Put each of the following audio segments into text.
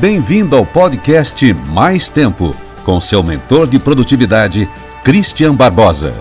Bem-vindo ao podcast Mais Tempo, com seu mentor de produtividade, Christian Barbosa.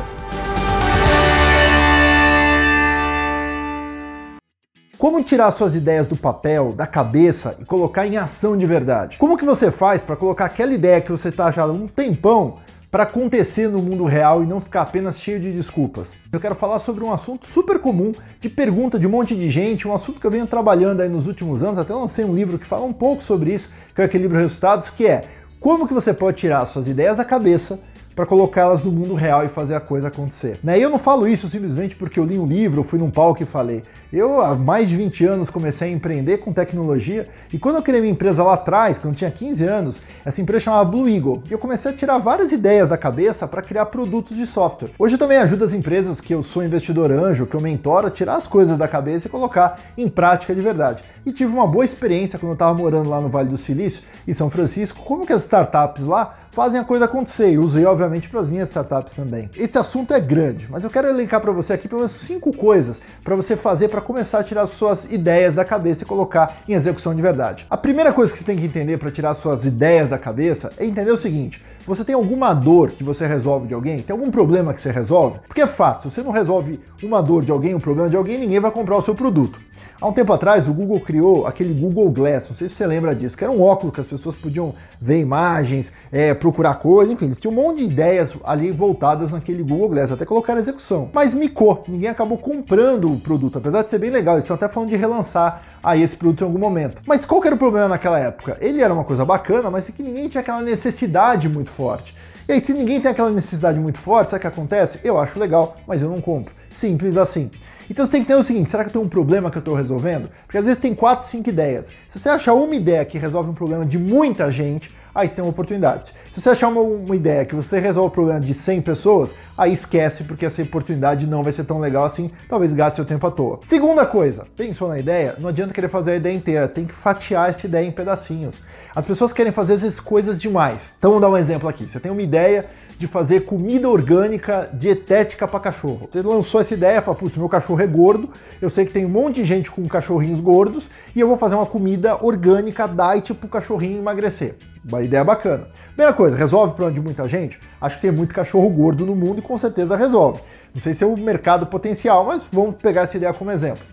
Como tirar suas ideias do papel, da cabeça e colocar em ação de verdade? Como que você faz para colocar aquela ideia que você está já há um tempão para acontecer no mundo real e não ficar apenas cheio de desculpas. Eu quero falar sobre um assunto super comum, de pergunta de um monte de gente, um assunto que eu venho trabalhando aí nos últimos anos, até lancei um livro que fala um pouco sobre isso, que é o Equilíbrio Resultados, que é como que você pode tirar suas ideias da cabeça para colocá-las no mundo real e fazer a coisa acontecer. Né? E eu não falo isso simplesmente porque eu li um livro, fui num palco e falei. Eu, há mais de 20 anos, comecei a empreender com tecnologia e quando eu criei minha empresa lá atrás, quando eu tinha 15 anos, essa empresa chamava Blue Eagle e eu comecei a tirar várias ideias da cabeça para criar produtos de software. Hoje eu também ajudo as empresas que eu sou investidor anjo, que eu mentoro, a tirar as coisas da cabeça e colocar em prática de verdade. E tive uma boa experiência quando eu estava morando lá no Vale do Silício, em São Francisco, como que as startups lá fazem a coisa acontecer. E usei, obviamente, para as minhas startups também. Esse assunto é grande, mas eu quero elencar para você aqui pelo menos cinco coisas para você fazer para começar a tirar suas ideias da cabeça e colocar em execução de verdade. A primeira coisa que você tem que entender para tirar suas ideias da cabeça é entender o seguinte: você tem alguma dor que você resolve de alguém? Tem algum problema que você resolve? Porque é fato, se você não resolve uma dor de alguém, um problema de alguém, ninguém vai comprar o seu produto. Há um tempo atrás, o Google criou aquele Google Glass, não sei se você lembra disso, que era um óculos que as pessoas podiam ver imagens, é, coisas, enfim, eles tinham um monte de ideias ali voltadas naquele Google Glass, até colocar na execução. Mas micou, ninguém acabou comprando o produto, apesar de ser bem legal, eles estão até falando de relançar aí esse produto em algum momento. Mas qual que era o problema naquela época? Ele era uma coisa bacana, mas é que ninguém tinha aquela necessidade muito forte. E aí, se ninguém tem aquela necessidade muito forte, sabe o que acontece? Eu acho legal, mas eu não compro. Simples assim. Então você tem que ter o seguinte: será que eu tenho um problema que eu estou resolvendo? Porque às vezes tem 4, 5 ideias. Se você achar uma ideia que resolve um problema de muita gente, aí você tem uma oportunidade. Se você achar uma, uma, ideia que você resolve o problema de 100 pessoas, aí esquece, porque essa oportunidade não vai ser tão legal assim, talvez gaste seu tempo à toa. Segunda coisa, pensou na ideia? Não adianta querer fazer a ideia inteira, tem que fatiar essa ideia em pedacinhos. As pessoas querem fazer essas coisas demais. Então vamos dar um exemplo aqui. Você tem uma ideia de fazer comida orgânica dietética para cachorro. Você lançou essa ideia, falou, putz, meu cachorro é gordo, eu sei que tem um monte de gente com cachorrinhos gordos e eu vou fazer uma comida orgânica diet para o cachorrinho emagrecer. Uma ideia bacana. Primeira coisa, resolve o problema de muita gente? Acho que tem muito cachorro gordo no mundo e com certeza resolve. Não sei se é o mercado potencial, mas vamos pegar essa ideia como exemplo.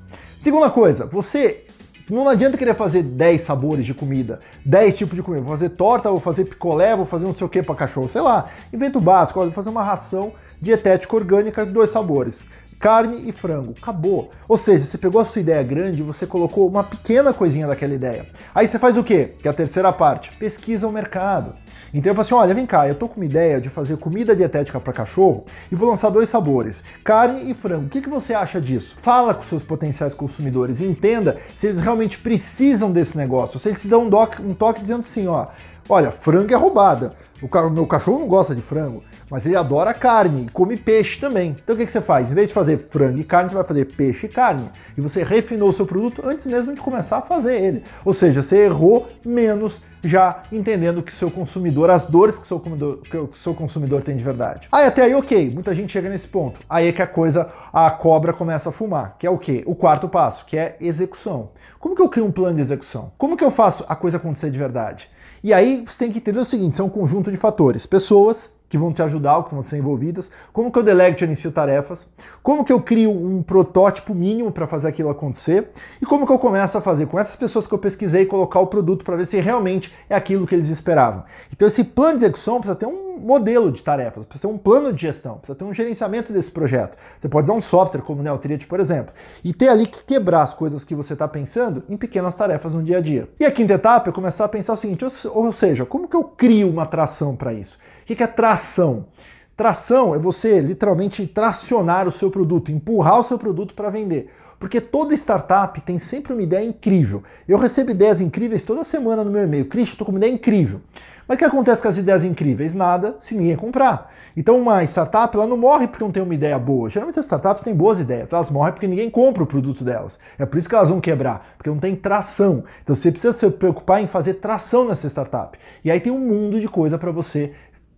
Segunda coisa, você não adianta querer fazer 10 sabores de comida, 10 tipos de comida. Vou fazer torta, vou fazer picolé, vou fazer não sei o que para cachorro, sei lá. Invento básico, vou fazer uma ração dietética orgânica de dois sabores carne e frango. Acabou. Ou seja, você pegou a sua ideia grande e você colocou uma pequena coisinha daquela ideia. Aí você faz o quê? Que é a terceira parte. Pesquisa o mercado. Então eu falo assim: olha, vem cá, eu tô com uma ideia de fazer comida dietética para cachorro e vou lançar dois sabores, carne e frango. O que, que você acha disso? Fala com seus potenciais consumidores e entenda se eles realmente precisam desse negócio. Se eles te dão um, doc, um toque dizendo assim: ó, olha, frango é roubada. O meu cachorro não gosta de frango, mas ele adora carne e come peixe também. Então o que, que você faz? Em vez de fazer frango e carne, você vai fazer peixe e carne. E você refinou o seu produto antes mesmo de começar a fazer ele. Ou seja, você errou menos já entendendo que seu consumidor, as dores que seu consumidor, que o seu consumidor tem de verdade. Aí até aí, ok, muita gente chega nesse ponto. Aí é que a coisa, a cobra começa a fumar, que é o quê? O quarto passo, que é execução. Como que eu crio um plano de execução? Como que eu faço a coisa acontecer de verdade? E aí você tem que entender o seguinte: são um conjunto de fatores. Pessoas, que vão te ajudar, que vão ser envolvidas, como que eu delego e inicio tarefas, como que eu crio um protótipo mínimo para fazer aquilo acontecer e como que eu começo a fazer com essas pessoas que eu pesquisei colocar o produto para ver se realmente é aquilo que eles esperavam. Então esse plano de execução precisa ter um modelo de tarefas, precisa ter um plano de gestão, precisa ter um gerenciamento desse projeto. Você pode usar um software como o Neotriad, por exemplo, e ter ali que quebrar as coisas que você está pensando em pequenas tarefas no dia a dia. E a quinta etapa é começar a pensar o seguinte, ou, seja, como que eu crio uma atração para isso? O que é tração? Tração é você literalmente tracionar o seu produto, empurrar o seu produto para vender. Porque toda startup tem sempre uma ideia incrível. Eu recebo ideias incríveis toda semana no meu e-mail. Cristian, estou com uma ideia incrível. Mas o que acontece com as ideias incríveis? Nada se ninguém comprar. Então uma startup ela não morre porque não tem uma ideia boa. Geralmente as startups têm boas ideias, elas morrem porque ninguém compra o produto delas. É por isso que elas vão quebrar, porque não tem tração. Então você precisa se preocupar em fazer tração nessa startup. E aí tem um mundo de coisa para você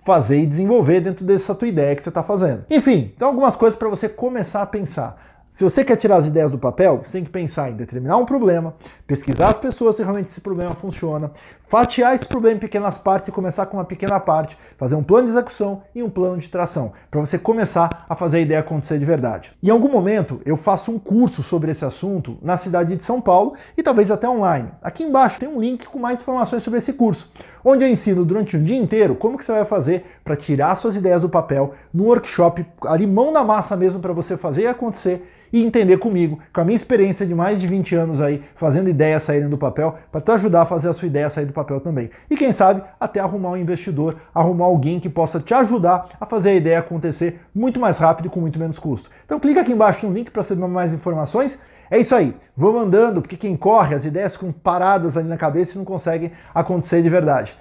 fazer e desenvolver dentro dessa tua ideia que você está fazendo. Enfim, então algumas coisas para você começar a pensar. Se você quer tirar as ideias do papel, você tem que pensar em determinar um problema, pesquisar as pessoas se realmente esse problema funciona, fatiar esse problema em pequenas partes e começar com uma pequena parte, fazer um plano de execução e um plano de tração, para você começar a fazer a ideia acontecer de verdade. Em algum momento eu faço um curso sobre esse assunto na cidade de São Paulo e talvez até online. Aqui embaixo tem um link com mais informações sobre esse curso, onde eu ensino durante um dia inteiro como que você vai fazer para tirar suas ideias do papel no workshop ali mão na massa mesmo para você fazer acontecer e entender comigo, com a minha experiência de mais de 20 anos aí, fazendo ideias saírem do papel, para te ajudar a fazer a sua ideia sair do papel também. E quem sabe, até arrumar um investidor, arrumar alguém que possa te ajudar a fazer a ideia acontecer muito mais rápido e com muito menos custo. Então clica aqui embaixo no link para saber mais informações. É isso aí, vou mandando, porque quem corre, as ideias ficam paradas ali na cabeça e não conseguem acontecer de verdade.